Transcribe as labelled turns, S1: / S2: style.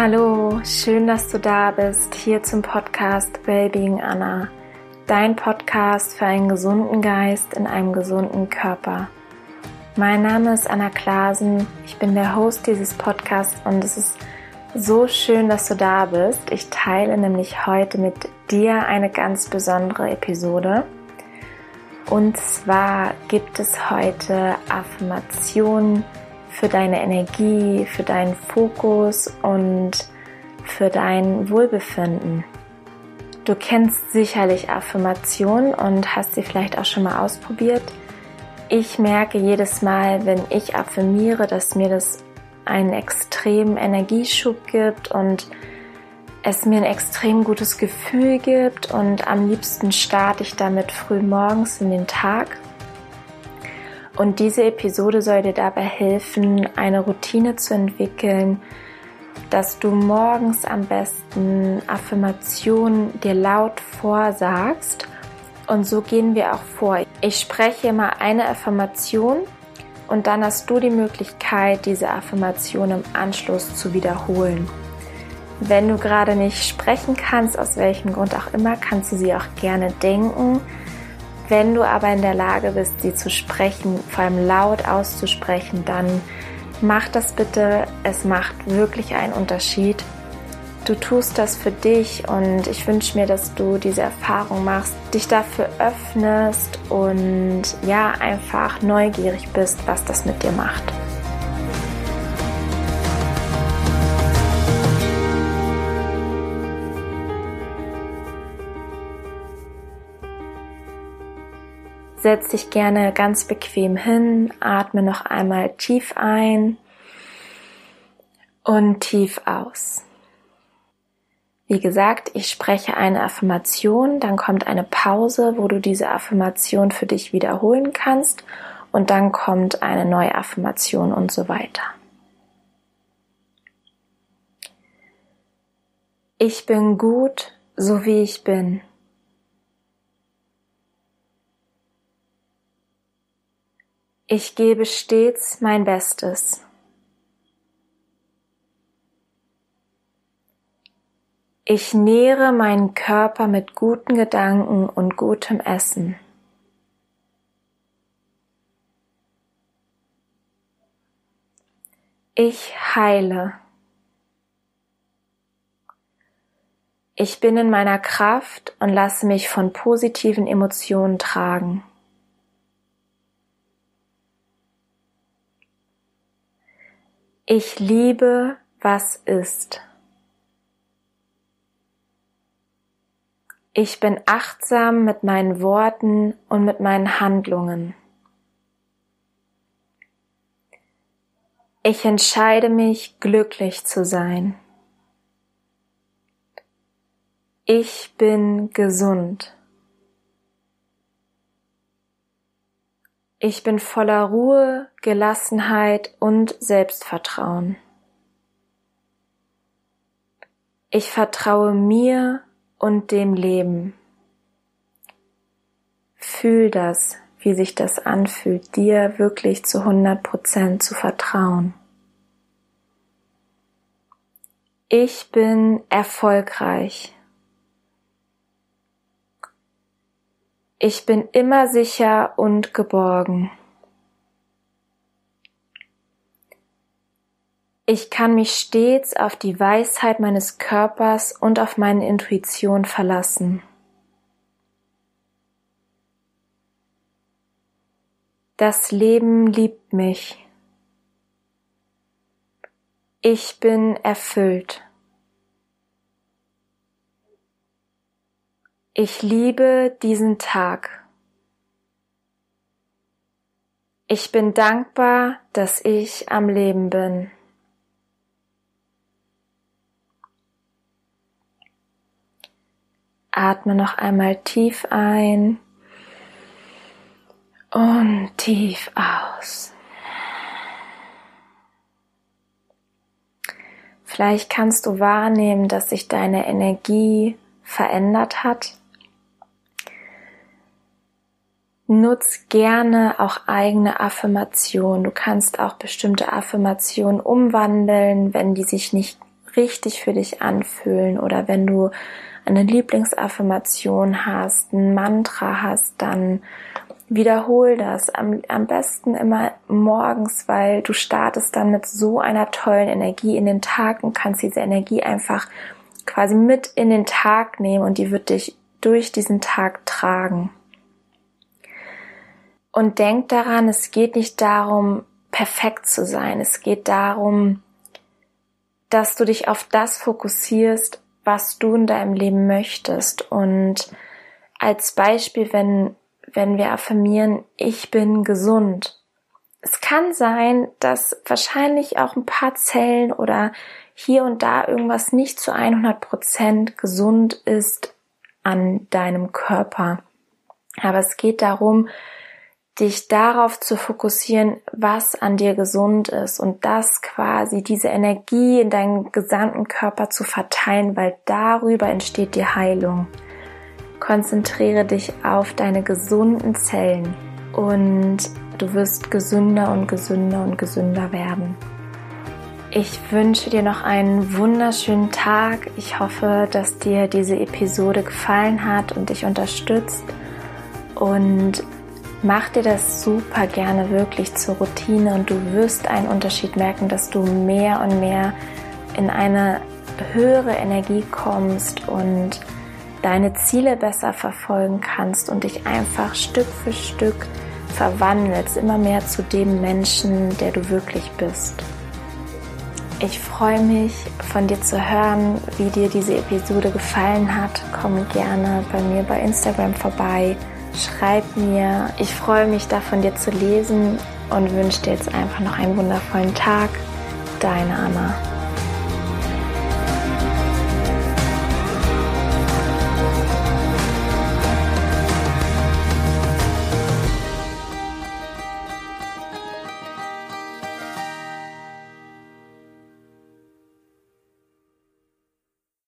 S1: Hallo, schön, dass du da bist, hier zum Podcast Wellbeing Anna, dein Podcast für einen gesunden Geist in einem gesunden Körper. Mein Name ist Anna Klasen, ich bin der Host dieses Podcasts und es ist so schön, dass du da bist. Ich teile nämlich heute mit dir eine ganz besondere Episode. Und zwar gibt es heute Affirmationen für deine Energie, für deinen Fokus und für dein Wohlbefinden. Du kennst sicherlich Affirmationen und hast sie vielleicht auch schon mal ausprobiert. Ich merke jedes Mal, wenn ich affirmiere, dass mir das einen extremen Energieschub gibt und es mir ein extrem gutes Gefühl gibt und am liebsten starte ich damit früh morgens in den Tag und diese Episode soll dir dabei helfen, eine Routine zu entwickeln, dass du morgens am besten Affirmationen dir laut vorsagst. Und so gehen wir auch vor. Ich spreche immer eine Affirmation und dann hast du die Möglichkeit, diese Affirmation im Anschluss zu wiederholen. Wenn du gerade nicht sprechen kannst, aus welchem Grund auch immer, kannst du sie auch gerne denken wenn du aber in der Lage bist, sie zu sprechen, vor allem laut auszusprechen, dann mach das bitte. Es macht wirklich einen Unterschied. Du tust das für dich und ich wünsche mir, dass du diese Erfahrung machst, dich dafür öffnest und ja, einfach neugierig bist, was das mit dir macht. Setz dich gerne ganz bequem hin, atme noch einmal tief ein und tief aus. Wie gesagt, ich spreche eine Affirmation, dann kommt eine Pause, wo du diese Affirmation für dich wiederholen kannst und dann kommt eine neue Affirmation und so weiter. Ich bin gut, so wie ich bin. Ich gebe stets mein Bestes. Ich nähre meinen Körper mit guten Gedanken und gutem Essen. Ich heile. Ich bin in meiner Kraft und lasse mich von positiven Emotionen tragen. Ich liebe, was ist. Ich bin achtsam mit meinen Worten und mit meinen Handlungen. Ich entscheide mich, glücklich zu sein. Ich bin gesund. Ich bin voller Ruhe, Gelassenheit und Selbstvertrauen. Ich vertraue mir und dem Leben. Fühl das, wie sich das anfühlt, dir wirklich zu 100 Prozent zu vertrauen. Ich bin erfolgreich. Ich bin immer sicher und geborgen. Ich kann mich stets auf die Weisheit meines Körpers und auf meine Intuition verlassen. Das Leben liebt mich. Ich bin erfüllt. Ich liebe diesen Tag. Ich bin dankbar, dass ich am Leben bin. Atme noch einmal tief ein und tief aus. Vielleicht kannst du wahrnehmen, dass sich deine Energie verändert hat. Nutz gerne auch eigene Affirmationen. Du kannst auch bestimmte Affirmationen umwandeln, wenn die sich nicht richtig für dich anfühlen oder wenn du eine Lieblingsaffirmation hast, ein Mantra hast, dann wiederhol das. Am, am besten immer morgens, weil du startest dann mit so einer tollen Energie in den Tag und kannst diese Energie einfach quasi mit in den Tag nehmen und die wird dich durch diesen Tag tragen. Und denk daran, es geht nicht darum, perfekt zu sein. Es geht darum, dass du dich auf das fokussierst, was du in deinem Leben möchtest. Und als Beispiel, wenn, wenn wir affirmieren, ich bin gesund. Es kann sein, dass wahrscheinlich auch ein paar Zellen oder hier und da irgendwas nicht zu 100 Prozent gesund ist an deinem Körper. Aber es geht darum, dich darauf zu fokussieren, was an dir gesund ist und das quasi diese Energie in deinen gesamten Körper zu verteilen, weil darüber entsteht die Heilung. Konzentriere dich auf deine gesunden Zellen und du wirst gesünder und gesünder und gesünder werden. Ich wünsche dir noch einen wunderschönen Tag. Ich hoffe, dass dir diese Episode gefallen hat und dich unterstützt. Und mach dir das super gerne wirklich zur Routine und du wirst einen Unterschied merken, dass du mehr und mehr in eine höhere Energie kommst und deine Ziele besser verfolgen kannst und dich einfach Stück für Stück verwandelst, immer mehr zu dem Menschen, der du wirklich bist. Ich freue mich, von dir zu hören, wie dir diese Episode gefallen hat. Komm gerne bei mir bei Instagram vorbei. Schreib mir. Ich freue mich, da von dir zu lesen und wünsche dir jetzt einfach noch einen wundervollen Tag. Deine Anna.